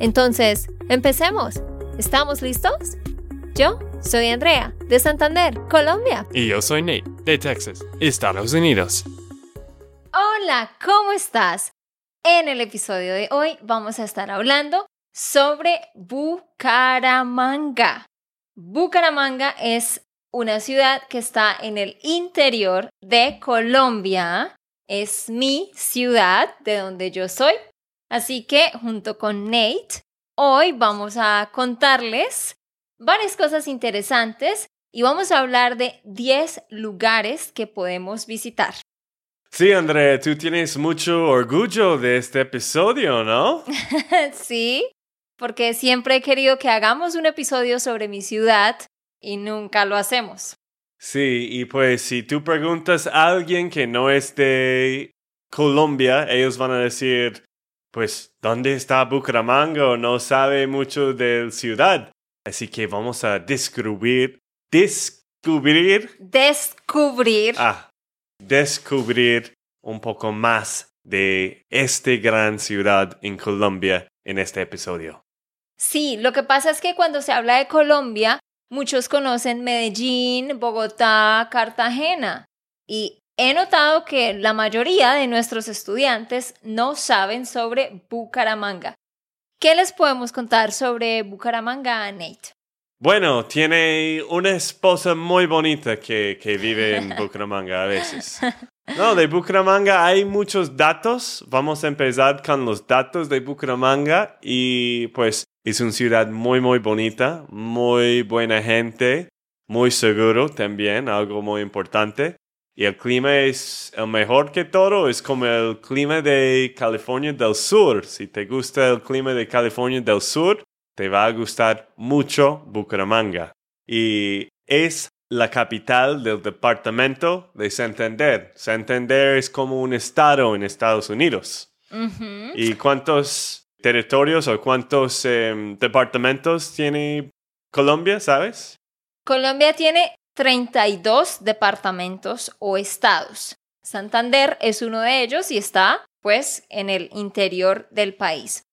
Entonces, empecemos. ¿Estamos listos? Yo soy Andrea, de Santander, Colombia. Y yo soy Nate, de Texas, Estados Unidos. Hola, ¿cómo estás? En el episodio de hoy vamos a estar hablando sobre Bucaramanga. Bucaramanga es una ciudad que está en el interior de Colombia. Es mi ciudad de donde yo soy. Así que junto con Nate, hoy vamos a contarles varias cosas interesantes y vamos a hablar de 10 lugares que podemos visitar. Sí, André, tú tienes mucho orgullo de este episodio, ¿no? sí, porque siempre he querido que hagamos un episodio sobre mi ciudad y nunca lo hacemos. Sí, y pues si tú preguntas a alguien que no es de Colombia, ellos van a decir, pues, ¿dónde está Bucaramanga? No sabe mucho de la ciudad. Así que vamos a descubrir, descubrir. Descubrir. Ah, descubrir un poco más de esta gran ciudad en Colombia en este episodio. Sí, lo que pasa es que cuando se habla de Colombia, Muchos conocen Medellín, Bogotá, Cartagena y he notado que la mayoría de nuestros estudiantes no saben sobre Bucaramanga. ¿Qué les podemos contar sobre Bucaramanga, Nate? Bueno, tiene una esposa muy bonita que, que vive en Bucaramanga a veces. No, de Bucaramanga hay muchos datos. Vamos a empezar con los datos de Bucaramanga y pues es una ciudad muy, muy bonita, muy buena gente, muy seguro también, algo muy importante. Y el clima es el mejor que todo, es como el clima de California del Sur. Si te gusta el clima de California del Sur, te va a gustar mucho Bucaramanga. Y es la capital del departamento de Santander. Santander es como un estado en Estados Unidos. ¿Y cuántos territorios o cuántos em, departamentos tiene Colombia, sabes? Colombia tiene 32 departamentos o estados. Santander es uno de ellos y está, pues, en el interior del país.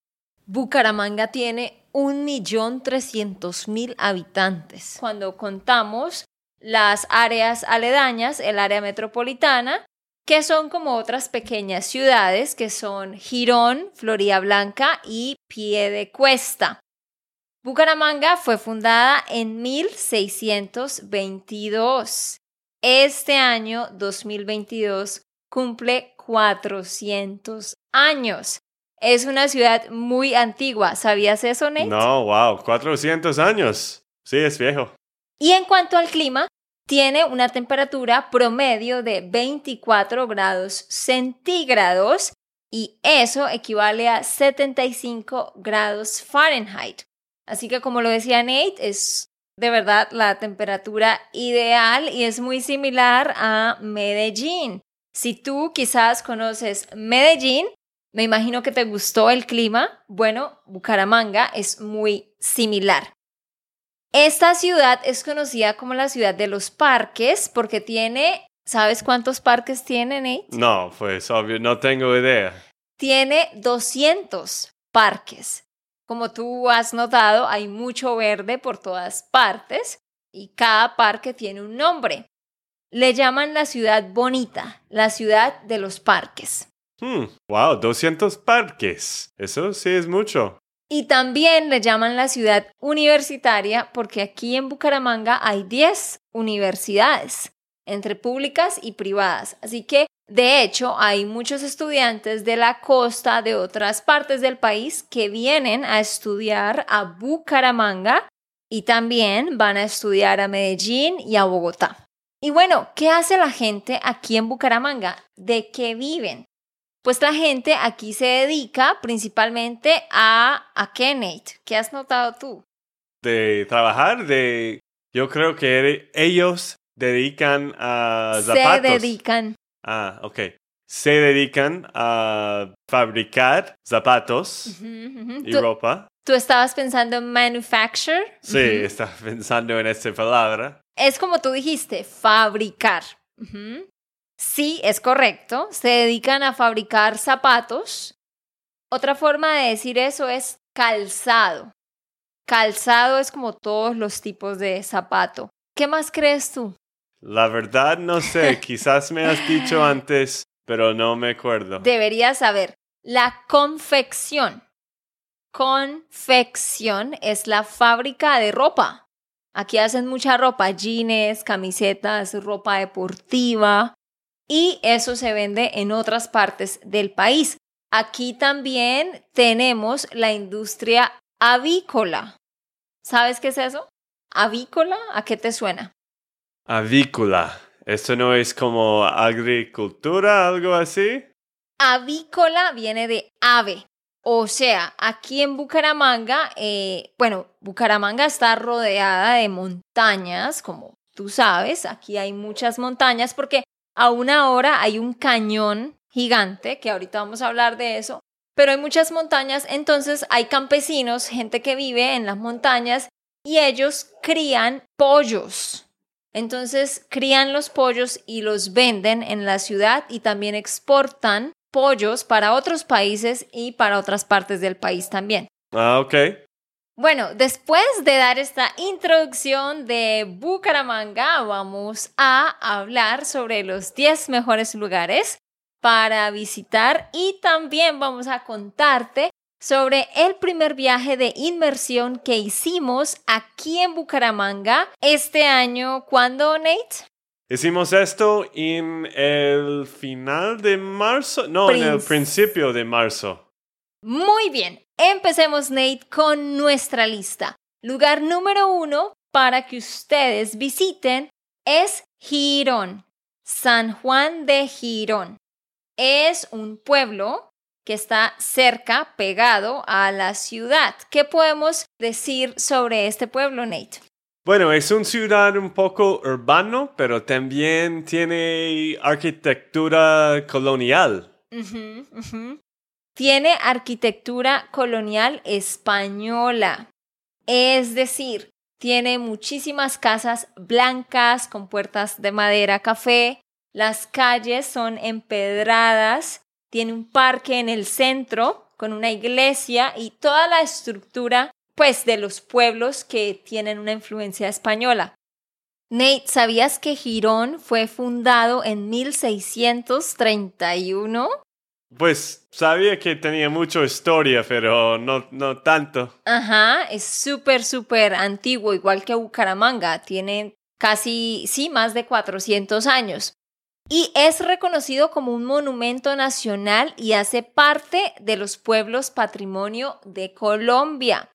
Bucaramanga tiene 1.300.000 habitantes. Cuando contamos las áreas aledañas, el área metropolitana, que son como otras pequeñas ciudades que son Girón, Florida Blanca y Piedecuesta. Bucaramanga fue fundada en 1622. Este año 2022 cumple 400 años. Es una ciudad muy antigua. ¿Sabías eso, Nate? No, wow, 400 años. Sí, es viejo. Y en cuanto al clima, tiene una temperatura promedio de 24 grados centígrados y eso equivale a 75 grados Fahrenheit. Así que como lo decía Nate, es de verdad la temperatura ideal y es muy similar a Medellín. Si tú quizás conoces Medellín, me imagino que te gustó el clima. Bueno, Bucaramanga es muy similar. Esta ciudad es conocida como la ciudad de los parques porque tiene, ¿sabes cuántos parques tiene, Nate? No, pues obvio, no tengo idea. Tiene 200 parques. Como tú has notado, hay mucho verde por todas partes y cada parque tiene un nombre. Le llaman la ciudad bonita, la ciudad de los parques. Hmm, wow, 200 parques. Eso sí es mucho. Y también le llaman la ciudad universitaria porque aquí en Bucaramanga hay 10 universidades, entre públicas y privadas. Así que, de hecho, hay muchos estudiantes de la costa, de otras partes del país, que vienen a estudiar a Bucaramanga y también van a estudiar a Medellín y a Bogotá. Y bueno, ¿qué hace la gente aquí en Bucaramanga? ¿De qué viven? Pues la gente aquí se dedica principalmente a, ¿a qué, Nate? ¿Qué has notado tú? De trabajar, de... Yo creo que ellos dedican a zapatos. Se dedican. Ah, ok. Se dedican a fabricar zapatos y ¿Tú, ropa. tú estabas pensando en manufacture? Sí, Ujú. estaba pensando en esta palabra. Es como tú dijiste, fabricar. Sí, es correcto. Se dedican a fabricar zapatos. Otra forma de decir eso es calzado. Calzado es como todos los tipos de zapato. ¿Qué más crees tú? La verdad no sé, quizás me has dicho antes, pero no me acuerdo. Deberías saber. La confección. Confección es la fábrica de ropa. Aquí hacen mucha ropa, jeans, camisetas, ropa deportiva y eso se vende en otras partes del país. Aquí también tenemos la industria avícola. ¿Sabes qué es eso? ¿Avícola? ¿A qué te suena? Avícola. ¿Esto no es como agricultura, algo así? Avícola viene de ave. O sea, aquí en Bucaramanga, eh, bueno, Bucaramanga está rodeada de montañas, como tú sabes, aquí hay muchas montañas porque a una hora hay un cañón gigante, que ahorita vamos a hablar de eso, pero hay muchas montañas, entonces hay campesinos, gente que vive en las montañas y ellos crían pollos. Entonces crían los pollos y los venden en la ciudad y también exportan pollos para otros países y para otras partes del país también. Ah, ok. Bueno, después de dar esta introducción de Bucaramanga, vamos a hablar sobre los 10 mejores lugares para visitar y también vamos a contarte sobre el primer viaje de inmersión que hicimos aquí en Bucaramanga este año. ¿Cuándo, Nate? Hicimos esto en el final de marzo, no, en el Princ- principio de marzo. Muy bien, empecemos Nate con nuestra lista. Lugar número uno para que ustedes visiten es Girón, San Juan de Girón. Es un pueblo que está cerca, pegado a la ciudad. ¿Qué podemos decir sobre este pueblo, Nate? Bueno, es una ciudad un poco urbano, pero también tiene arquitectura colonial. Tiene arquitectura colonial española. Es decir, tiene muchísimas casas blancas con puertas de madera café. Las calles son empedradas. Tiene un parque en el centro con una iglesia y toda la estructura pues de los pueblos que tienen una influencia española. Nate, ¿sabías que Girón fue fundado en 1631? Pues sabía que tenía mucha historia, pero no, no tanto. Ajá, es súper, súper antiguo, igual que Bucaramanga. Tiene casi, sí, más de 400 años. Y es reconocido como un monumento nacional y hace parte de los pueblos patrimonio de Colombia.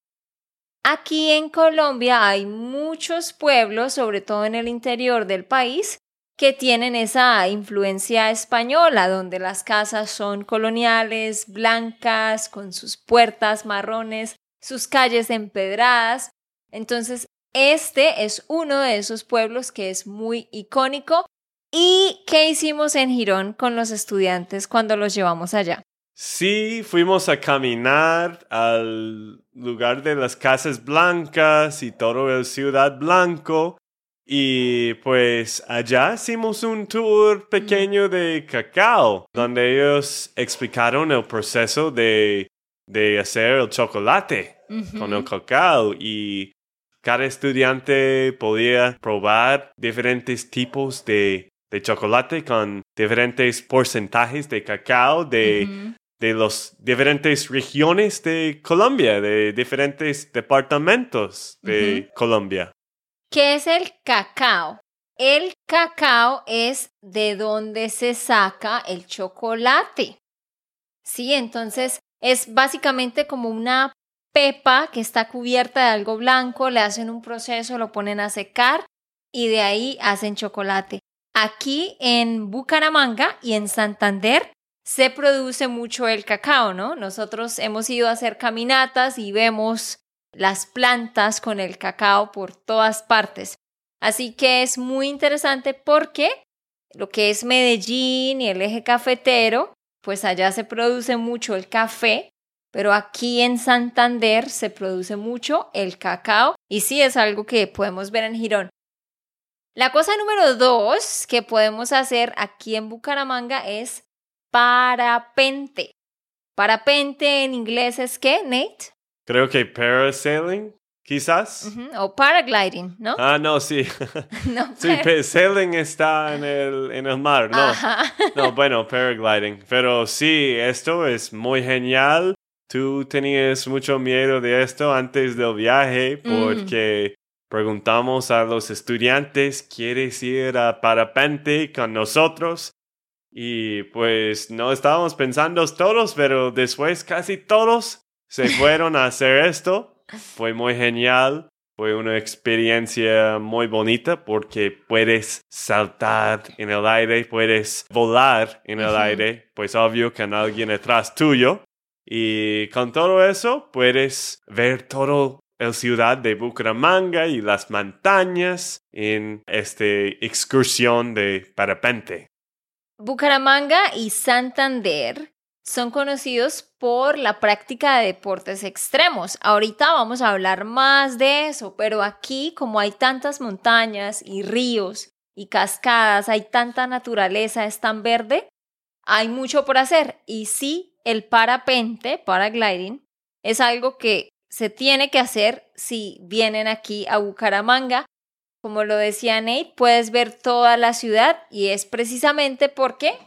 Aquí en Colombia hay muchos pueblos, sobre todo en el interior del país, que tienen esa influencia española, donde las casas son coloniales, blancas, con sus puertas marrones, sus calles empedradas. Entonces, este es uno de esos pueblos que es muy icónico. ¿Y qué hicimos en Girón con los estudiantes cuando los llevamos allá? Sí, fuimos a caminar al lugar de las casas blancas y todo el ciudad blanco. Y pues allá hicimos un tour pequeño de cacao, donde ellos explicaron el proceso de, de hacer el chocolate con el cacao y cada estudiante podía probar diferentes tipos de, de chocolate con diferentes porcentajes de cacao de, de las diferentes regiones de Colombia, de diferentes departamentos de Colombia. ¿Qué es el cacao? El cacao es de donde se saca el chocolate. Sí, entonces es básicamente como una pepa que está cubierta de algo blanco, le hacen un proceso, lo ponen a secar y de ahí hacen chocolate. Aquí en Bucaramanga y en Santander se produce mucho el cacao, ¿no? Nosotros hemos ido a hacer caminatas y vemos las plantas con el cacao por todas partes. Así que es muy interesante porque lo que es Medellín y el eje cafetero, pues allá se produce mucho el café, pero aquí en Santander se produce mucho el cacao y sí es algo que podemos ver en Girón. La cosa número dos que podemos hacer aquí en Bucaramanga es parapente. Parapente en inglés es qué, Nate? Creo que parasailing, quizás. O paragliding, ¿no? Ah, no, sí. no, sí, sailing está en el, en el mar, ¿no? No, bueno, paragliding. Pero sí, esto es muy genial. Tú tenías mucho miedo de esto antes del viaje mm. Preguntamos a los estudiantes, ¿quieres ir a parapente con nosotros? Y pues no estábamos pensando todos, pero después casi todos se fueron a hacer esto. Fue muy genial. Fue una experiencia muy bonita porque puedes saltar en el aire, puedes volar en el aire, pues obvio que hay alguien detrás tuyo. Y con todo eso puedes ver todo el ciudad de Bucaramanga y las montañas en esta excursión de parapente. Bucaramanga y Santander son conocidos por la práctica de deportes extremos. Ahorita vamos a hablar más de eso, pero aquí como hay tantas montañas y ríos y cascadas, hay tanta naturaleza, es tan verde, hay mucho por hacer. Y sí, el parapente, paragliding, es algo que se tiene que hacer si vienen aquí a Bucaramanga. Como lo decía Nate, puedes ver toda la ciudad y es precisamente porque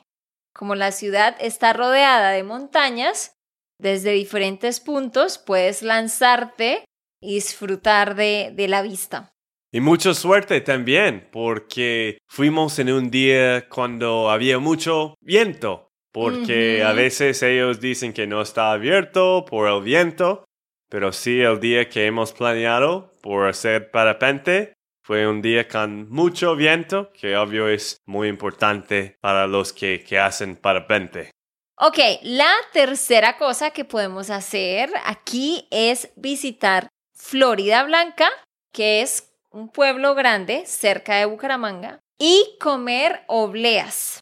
como la ciudad está rodeada de montañas, desde diferentes puntos puedes lanzarte y disfrutar de, la vista. Y mucha suerte también, porque fuimos en un día cuando había mucho viento, porque a veces ellos dicen que no está abierto por el viento, pero sí el día que hemos planeado por hacer parapente fue un día con mucho viento, que obvio es muy importante para los que, que hacen parapente. Ok, la tercera cosa que podemos hacer aquí es visitar Florida Blanca, que es un pueblo grande cerca de Bucaramanga, y comer obleas.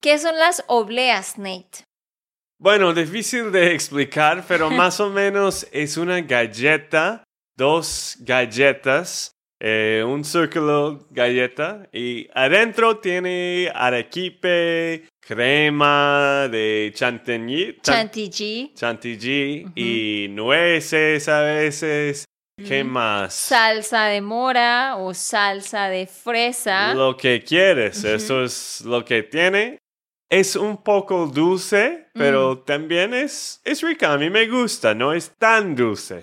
¿Qué son las obleas, Nate? Bueno, difícil de explicar, pero más o menos es una galleta, dos galletas eh, un círculo galleta y adentro tiene arequipe, crema de chantilly, chantilly, chantilly y nueces a veces. ¿Qué más? Salsa de mora o salsa de fresa. Lo que quieres, eso es lo que tiene. Es un poco dulce, pero mm. también es, es rica. A mí me gusta, no es tan dulce.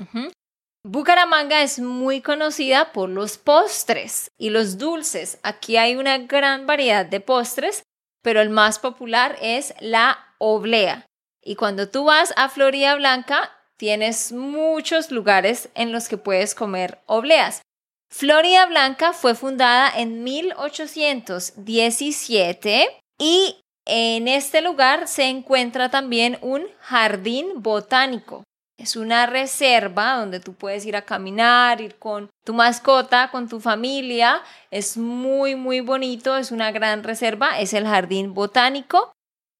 Bucaramanga es muy conocida por los postres y los dulces. Aquí hay una gran variedad de postres, pero el más popular es la oblea. Y cuando tú vas a Florida Blanca, tienes muchos lugares en los que puedes comer obleas. Florida Blanca fue fundada en 1817 y en este lugar se encuentra también un jardín botánico. Es una reserva donde tú puedes ir a caminar, ir con tu mascota, con tu familia. Es muy, muy bonito, es una gran reserva, es el jardín botánico.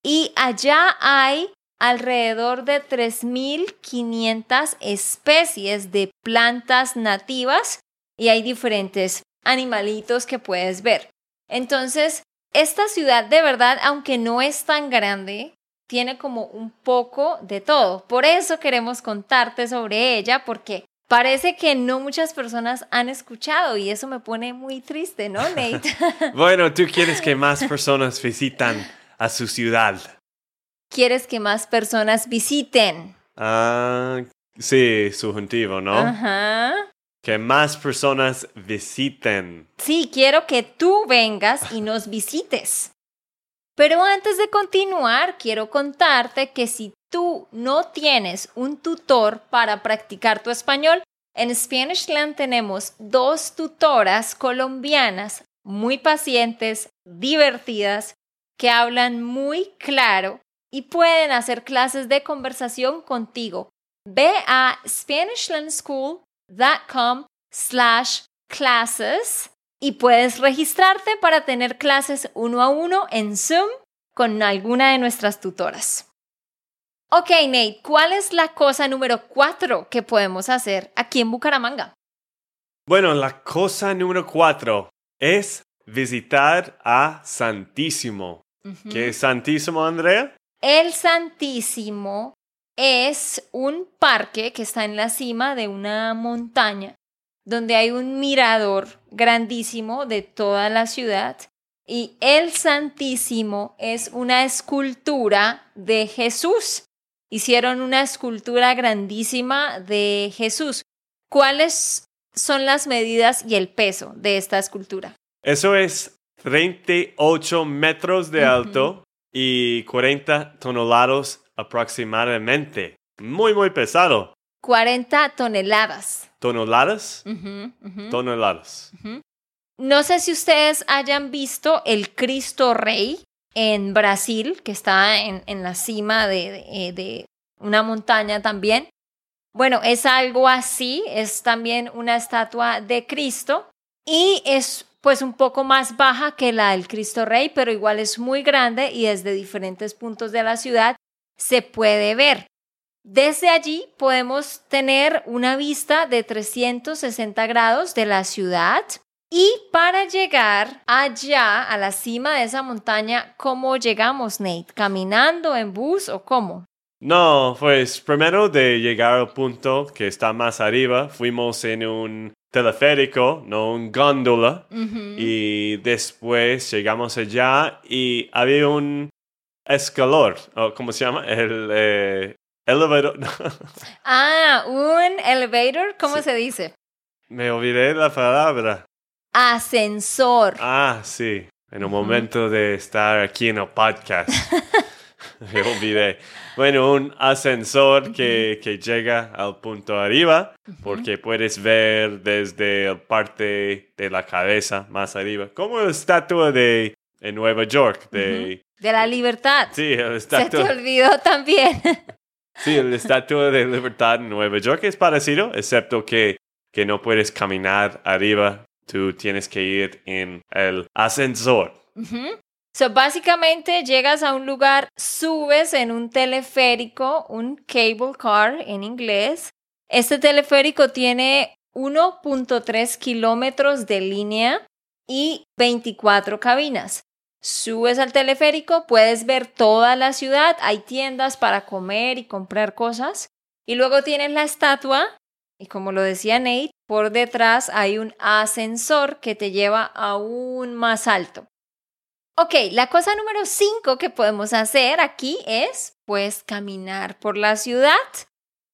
Y allá hay alrededor de 3.500 especies de plantas nativas y hay diferentes animalitos que puedes ver. Entonces, esta ciudad de verdad, aunque no es tan grande, tiene como un poco de todo. Por eso queremos contarte sobre ella, porque parece que no muchas personas han escuchado y eso me pone muy triste, ¿no, Nate? bueno, tú quieres que más personas visitan a su ciudad. Quieres que más personas visiten. Ah, sí, subjuntivo, ¿no? Ajá. Que más personas visiten. Sí, quiero que tú vengas y nos visites. Pero antes de continuar, quiero contarte que si tú no tienes un tutor para practicar tu español, en Spanishland tenemos dos tutoras colombianas muy pacientes, divertidas, que hablan muy claro y pueden hacer clases de conversación contigo. Ve a SpanishLandSchool.com slash classes y puedes registrarte para tener clases uno a uno en Zoom con alguna de nuestras tutoras. Ok, Nate, ¿cuál es la cosa número cuatro que podemos hacer aquí en Bucaramanga? Bueno, la cosa número cuatro es visitar a Santísimo. ¿Qué es Santísimo, Andrea? El Santísimo es un parque que está en la cima de una montaña donde hay un mirador grandísimo de toda la ciudad y el Santísimo es una escultura de Jesús. Hicieron una escultura grandísima de Jesús. ¿Cuáles son las medidas y el peso de esta escultura? Eso es 38 metros de alto y 40 toneladas aproximadamente. Muy, muy pesado. 40 toneladas. ¿Toneladas? Toneladas. No sé si ustedes hayan visto el Cristo Rey en Brasil, que está en, en la cima de, de, de una montaña también. Bueno, es algo así, es también una estatua de Cristo y es pues un poco más baja que la del Cristo Rey, pero igual es muy grande y desde diferentes puntos de la ciudad se puede ver. Desde allí podemos tener una vista de 360 grados de la ciudad y para llegar allá a la cima de esa montaña, ¿cómo llegamos, Nate? ¿Caminando, en bus o cómo? No, pues primero de llegar al punto que está más arriba, fuimos en un teleférico, no un góndola, y después llegamos allá y había un escalor, ¿cómo se llama? El eh, elevator. ah, un elevator, ¿cómo se dice? Me olvidé la palabra. Ascensor. Ah, sí, en un momento de estar aquí en el podcast. Me olvidé. Bueno, un ascensor que, que llega al punto arriba, porque puedes ver desde la parte de la cabeza más arriba, como la estatua de en Nueva York, de... De la libertad. Sí, la estatua. Se te olvidó también. sí, la estatua de libertad en Nueva York es parecido, excepto que, que no puedes caminar arriba, tú tienes que ir en el ascensor. So, básicamente llegas a un lugar, subes en un teleférico, un cable car en inglés. Este teleférico tiene 1.3 kilómetros de línea y 24 cabinas. Subes al teleférico, puedes ver toda la ciudad, hay tiendas para comer y comprar cosas. Y luego tienes la estatua, y como lo decía Nate, por detrás hay un ascensor que te lleva aún más alto. Ok, la cosa número 5 que podemos hacer aquí es, pues, caminar por la ciudad.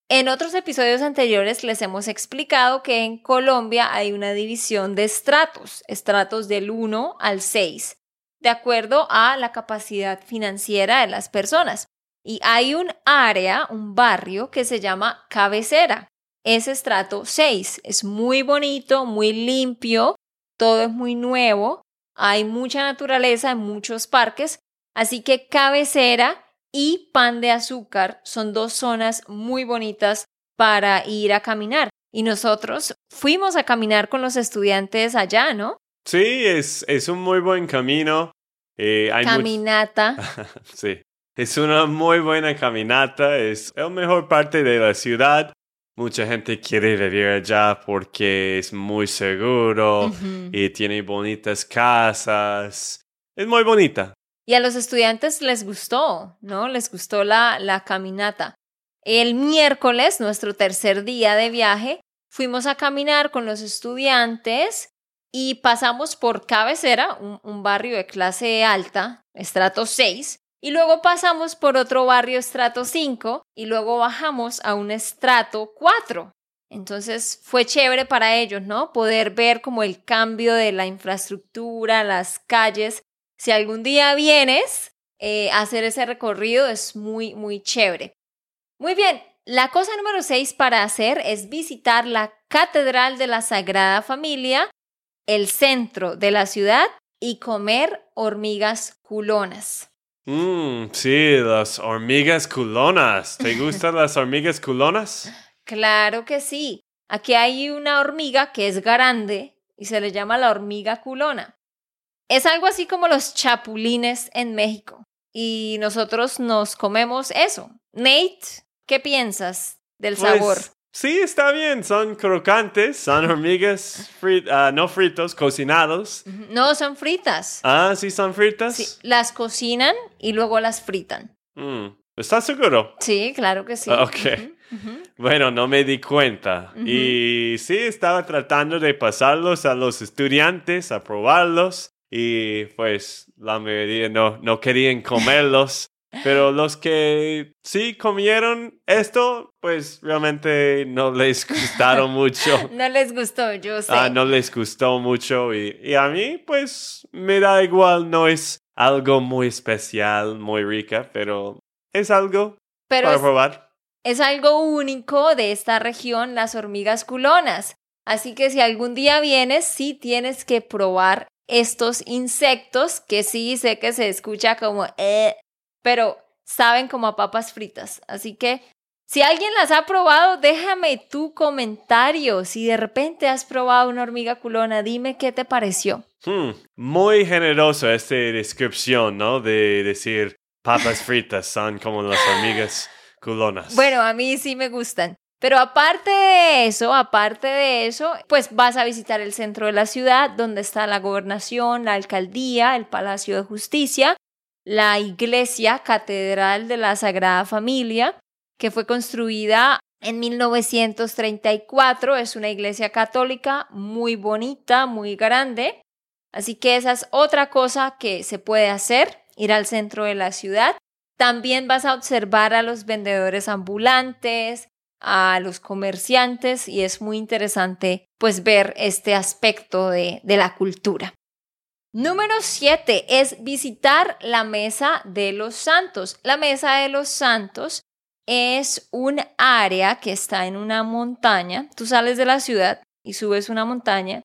En otros episodios anteriores les hemos explicado que en Colombia hay una división de estratos, estratos del 1 al 6, de acuerdo a la capacidad financiera de las personas. Y hay un área, un barrio que se llama cabecera. Es estrato 6. Es muy bonito, muy limpio, todo es muy nuevo hay mucha naturaleza en muchos parques, así que cabecera y pan de azúcar son dos zonas muy bonitas para ir a caminar. Y nosotros fuimos a caminar con los estudiantes allá, ¿no? Sí, es, es un muy buen camino. Eh, caminata. sí, es una muy buena caminata. Es la mejor parte de la ciudad. Mucha gente quiere vivir allá porque es muy seguro y tiene bonitas casas. Es muy bonita. Y a los estudiantes les gustó, ¿no? Les gustó la, la caminata. El miércoles, nuestro tercer día de viaje, fuimos a caminar con los estudiantes y pasamos por Cabecera, un, barrio de clase alta, estrato 6, y luego pasamos por otro barrio estrato 5 y luego bajamos a un estrato 4. Entonces fue chévere para ellos, ¿no? Poder ver como el cambio de la infraestructura, las calles. Si algún día vienes eh, hacer ese recorrido es muy, muy chévere. Muy bien, la cosa número 6 para hacer es visitar la Catedral de la Sagrada Familia, el centro de la ciudad y comer hormigas culonas. Mmm, sí, las hormigas culonas. ¿Te gustan las hormigas culonas? Claro que sí. Aquí hay una hormiga que es grande y se le llama la hormiga culona. Es algo así como los chapulines en México. Y nosotros nos comemos eso. Nate, ¿qué piensas del Pues, sabor? Sí, está bien. Son crocantes, son hormigas fri- ah, no fritos, cocinados. No, son fritas. Ah, sí, son fritas. Sí, las cocinan y luego las fritan. Mm, ¿Estás seguro? Sí, claro que sí. Ah, ok. Bueno, no me di cuenta. Y sí, estaba tratando de pasarlos a los estudiantes, a probarlos. Y pues la mayoría no, no querían comerlos. Pero los que sí comieron esto, pues realmente no les gustaron mucho. No les gustó, yo sé. Ah, no les gustó mucho. Y, y a mí, pues me da igual. No es algo muy especial, muy rica, pero es algo Pero para es, probar. es algo único de esta región, las hormigas culonas. Así que si algún día vienes, sí tienes que probar estos insectos que sí sé que se escucha como eh, pero saben como a papas fritas. Así que si alguien las ha probado, déjame tu comentario. Si de repente has probado una hormiga culona, dime qué te pareció. Hmm, Muy generoso esta descripción, ¿no? De decir papas fritas son como las hormigas culonas. Bueno, a mí sí me gustan. Pero aparte de eso, aparte de eso, pues vas a visitar el centro de la ciudad, donde está la gobernación, la alcaldía, el Palacio de Justicia, la iglesia catedral de la Sagrada Familia, que fue construida en 1934. Es una iglesia católica muy bonita, muy grande. Así que esa es otra cosa que se puede hacer, ir al centro de la ciudad. También vas a observar a los vendedores ambulantes, a los comerciantes y es muy interesante pues ver este aspecto de, de la cultura. Número 7 es visitar la Mesa de los Santos. La Mesa de los Santos es un área que está en una montaña. Tú sales de la ciudad y subes una montaña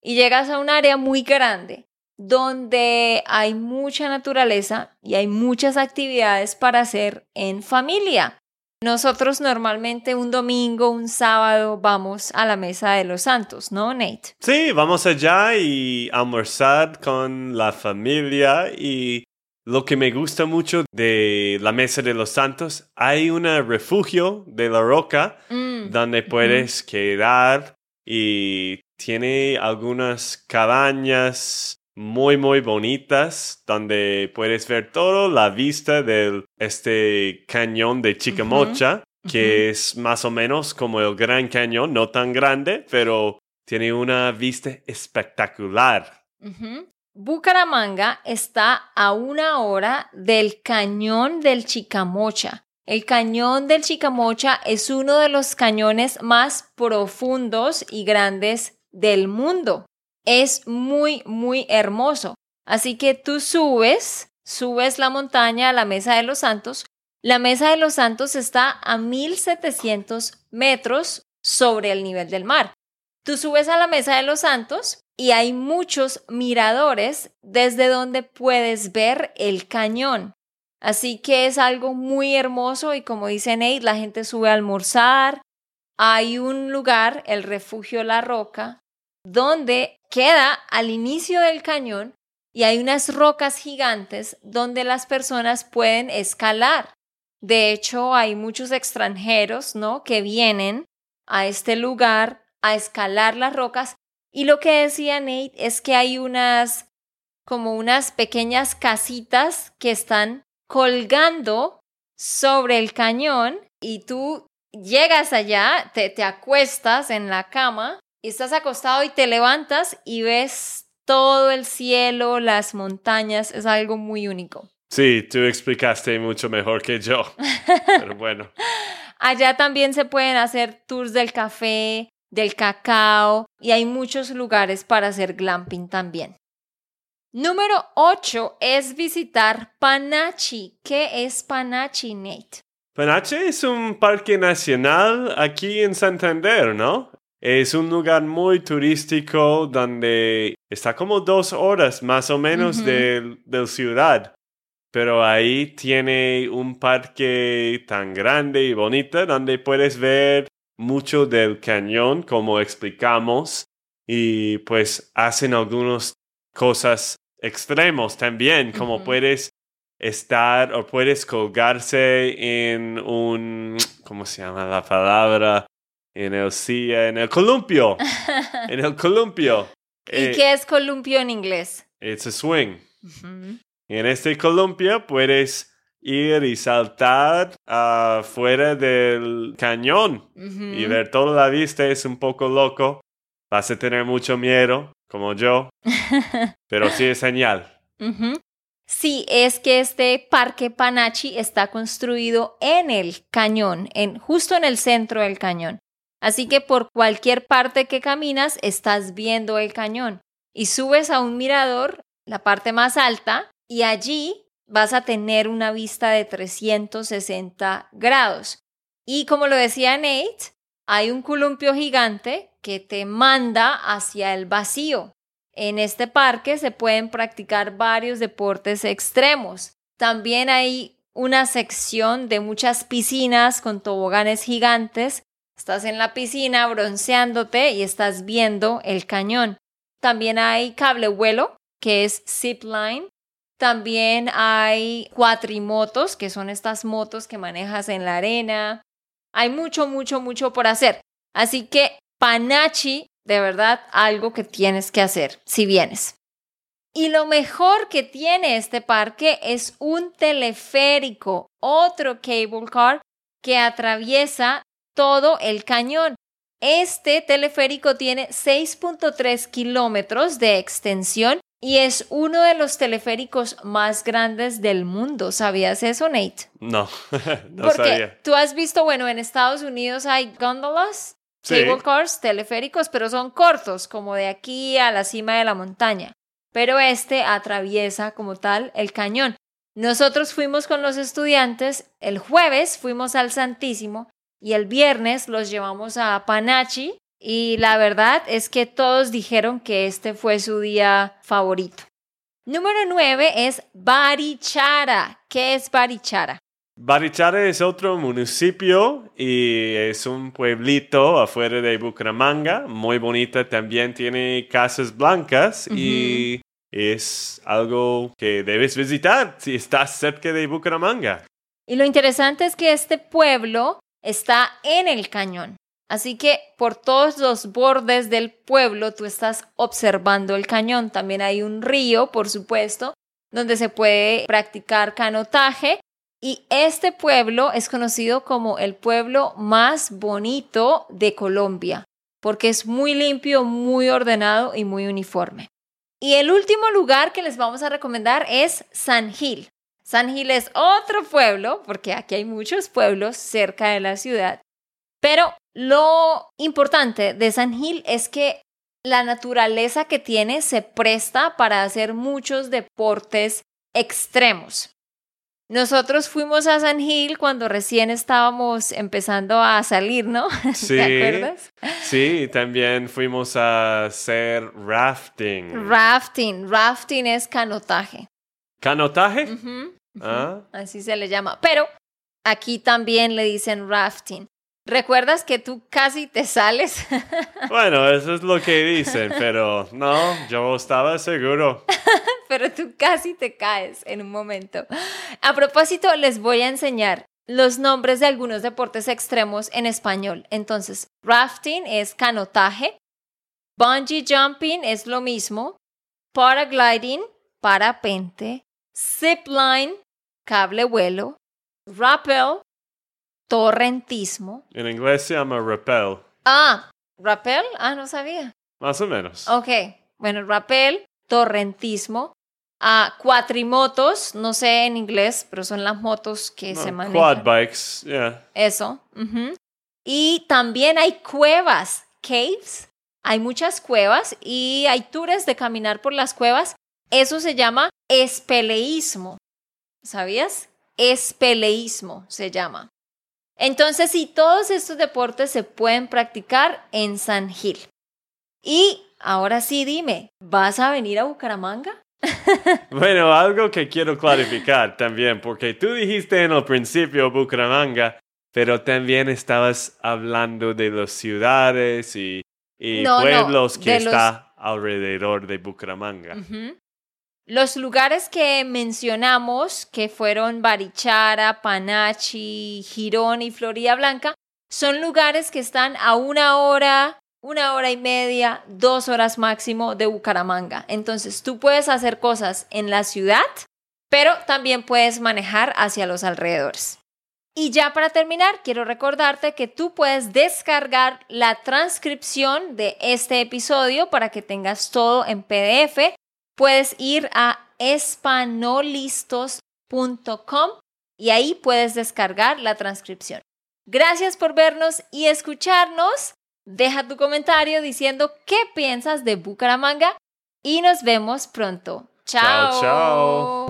y llegas a un área muy grande donde hay mucha naturaleza y hay muchas actividades para hacer en familia. Nosotros normalmente un domingo, un sábado vamos a la Mesa de los Santos, ¿no, Nate? Sí, vamos allá y almorzar con la familia y lo que me gusta mucho de la Mesa de los Santos, hay un refugio de la roca Mm, donde puedes quedar y tiene algunas cabañas muy muy bonitas donde puedes ver todo la vista de este cañón de Chicamocha que es más o menos como el Gran Cañón, no tan grande, pero tiene una vista espectacular. Bucaramanga está a una hora del cañón del Chicamocha. El cañón del Chicamocha es uno de los cañones más profundos y grandes del mundo. Es muy, muy hermoso. Así que tú subes, subes la montaña a la Mesa de los Santos. La Mesa de los Santos está a 1700 metros sobre el nivel del mar. Tú subes a la Mesa de los Santos y hay muchos miradores desde donde puedes ver el cañón. Así que es algo muy hermoso y como dice Nate, la gente sube a almorzar. Hay un lugar, el refugio La Roca, donde queda al inicio del cañón y hay unas rocas gigantes donde las personas pueden escalar. De hecho, hay muchos extranjeros, ¿no? Que vienen a este lugar a escalar las rocas y lo que decía Nate es que hay unas como unas pequeñas casitas que están colgando sobre el cañón y tú llegas allá, te, te acuestas en la cama estás acostado y te levantas y ves todo el cielo, las montañas, es algo muy único. Sí, tú explicaste mucho mejor que yo. Pero bueno. Allá también se pueden hacer tours del café, del cacao y hay muchos lugares para hacer glamping también. Número 8 es visitar Panachi. ¿Qué es Panachi, Nate? Panache es un parque nacional aquí en Santander, ¿no? Es un lugar muy turístico donde está como dos horas más o menos Ujú. del, del ciudad. pero ahí tiene un parque tan grande y bonito donde puedes ver mucho del cañón, como explicamos, y pues hacen algunas cosas extremos también, como puedes estar o puedes colgarse en un, ¿cómo se llama la palabra? En el en el columpio. en el columpio. ¿Y eh, qué es columpio en inglés? It's a swing. En este columpio puedes ir y saltar afuera del cañón y ver toda la vista. Es un poco loco. Vas a tener mucho miedo, como yo, pero sí es genial. Sí, es que este parque Panachi está construido en el cañón, en, justo en el centro del cañón. Así que por cualquier parte que caminas estás viendo el cañón y subes a un mirador, la parte más alta, y allí vas a tener una vista de 360 grados. Y como lo decía Nate, hay un columpio gigante que te manda hacia el vacío. En este parque se pueden practicar varios deportes extremos. También hay una sección de muchas piscinas con toboganes gigantes. Estás en la piscina bronceándote y estás viendo el cañón. También hay cable vuelo, que es zip line, también hay cuatrimotos, que son estas motos que manejas en la arena. Hay mucho, mucho, mucho por hacer. Así que Panachi, de verdad, algo que tienes que hacer si vienes. Y lo mejor que tiene este parque es un teleférico, otro cable car que atraviesa todo el cañón. Este teleférico tiene 6.3 kilómetros de extensión y es uno de los teleféricos más grandes del mundo. ¿Sabías eso, Nate? No, no Porque sabía. tú has visto, bueno, en Estados Unidos hay gondolas, cable cars, teleféricos, pero son cortos, como de aquí a la cima de la montaña. Pero este atraviesa como tal el cañón. Nosotros fuimos con los estudiantes, el jueves fuimos al Santísimo y el viernes los llevamos a Panachi, y la verdad es que todos dijeron que este fue su día favorito. Número 9 es Barichara. ¿Qué es Barichara? Barichara es otro municipio y es un pueblito afuera de Bucaramanga, muy bonita, también tiene casas blancas y es algo que debes visitar si estás cerca de Bucaramanga. Y lo interesante es que este pueblo está en el cañón. Así que por todos los bordes del pueblo tú estás observando el cañón. También hay un río, por supuesto, donde se puede practicar canotaje. Y este pueblo es conocido como el pueblo más bonito de Colombia, porque es muy limpio, muy ordenado y muy uniforme. Y el último lugar que les vamos a recomendar es San Gil. San Gil es otro pueblo, porque aquí hay muchos pueblos cerca de la ciudad, pero lo importante de San Gil es que la naturaleza que tiene se presta para hacer muchos deportes extremos. Nosotros fuimos a San Gil cuando recién estábamos empezando a salir, ¿no? Sí, ¿Te acuerdas? Sí, también fuimos a hacer rafting. Rafting, rafting es canotaje. ¿Canotaje? Ah. Así se le llama. Pero aquí también le dicen rafting. ¿Recuerdas que tú casi te sales? Bueno, eso es lo que dicen, pero no, yo estaba seguro. pero tú casi te caes en un momento. A propósito, les voy a enseñar los nombres de algunos deportes extremos en español. Entonces, rafting es canotaje, bungee jumping es lo mismo, paragliding, parapente, zipline, cable vuelo, rappel, torrentismo. En inglés se llama rappel. Ah, rappel. Ah, no sabía. Más o menos. Ok, bueno, rappel, torrentismo. Ah, cuatrimotos, no sé en inglés, pero son las motos que se manejan. Quad bikes, yeah. Eso. Y también hay cuevas, caves. Hay muchas cuevas y hay tours de caminar por las cuevas. Eso se llama espeleísmo. ¿Sabías? Espeleísmo se llama. Entonces, sí, todos estos deportes se pueden practicar en San Gil. Y ahora sí, dime, ¿vas a venir a Bucaramanga? bueno, algo que quiero clarificar también, porque tú dijiste en el principio Bucaramanga, pero también estabas hablando de las ciudades y, pueblos que está alrededor de Bucaramanga. Los lugares que mencionamos, que fueron Barichara, Panachi, Girón y Florida Blanca, son lugares que están a una hora, una hora y media, dos horas máximo de Bucaramanga. Entonces tú puedes hacer cosas en la ciudad, pero también puedes manejar hacia los alrededores. Y ya para terminar, quiero recordarte que tú puedes descargar la transcripción de este episodio para que tengas todo en PDF. Puedes ir a espanolistos.com y ahí puedes descargar la transcripción. Gracias por vernos y escucharnos. Deja tu comentario diciendo qué piensas de Bucaramanga y nos vemos pronto. Chao. Chao.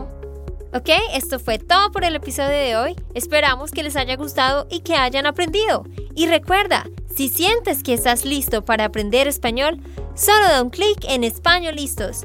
Ok, esto fue todo por el episodio de hoy. Esperamos que les haya gustado y que hayan aprendido. Y recuerda, si sientes que estás listo para aprender español, solo da un clic en Español Listos.